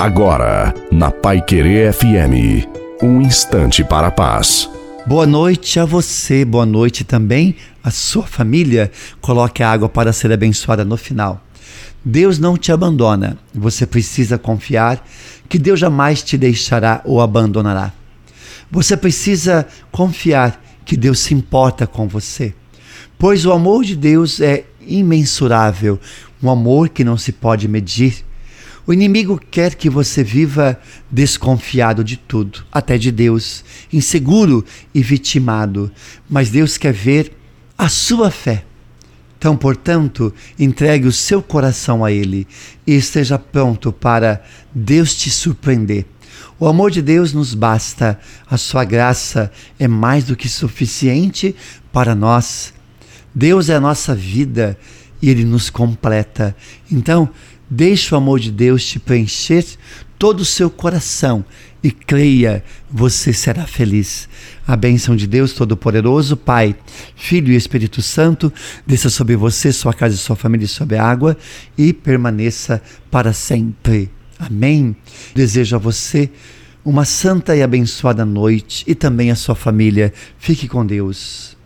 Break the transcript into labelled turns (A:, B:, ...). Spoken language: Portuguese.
A: Agora, na Pai Querer FM, um instante para a paz.
B: Boa noite a você, boa noite também à sua família. Coloque a água para ser abençoada no final. Deus não te abandona, você precisa confiar que Deus jamais te deixará ou abandonará. Você precisa confiar que Deus se importa com você, pois o amor de Deus é imensurável, um amor que não se pode medir. O inimigo quer que você viva desconfiado de tudo, até de Deus, inseguro e vitimado, mas Deus quer ver a sua fé. Então, portanto, entregue o seu coração a Ele e esteja pronto para Deus te surpreender. O amor de Deus nos basta, a sua graça é mais do que suficiente para nós. Deus é a nossa vida e ele nos completa. Então, deixe o amor de Deus te preencher todo o seu coração e creia, você será feliz. A bênção de Deus Todo-Poderoso, Pai, Filho e Espírito Santo, desça sobre você, sua casa e sua família e sobre a água e permaneça para sempre. Amém. Desejo a você uma santa e abençoada noite e também a sua família. Fique com Deus.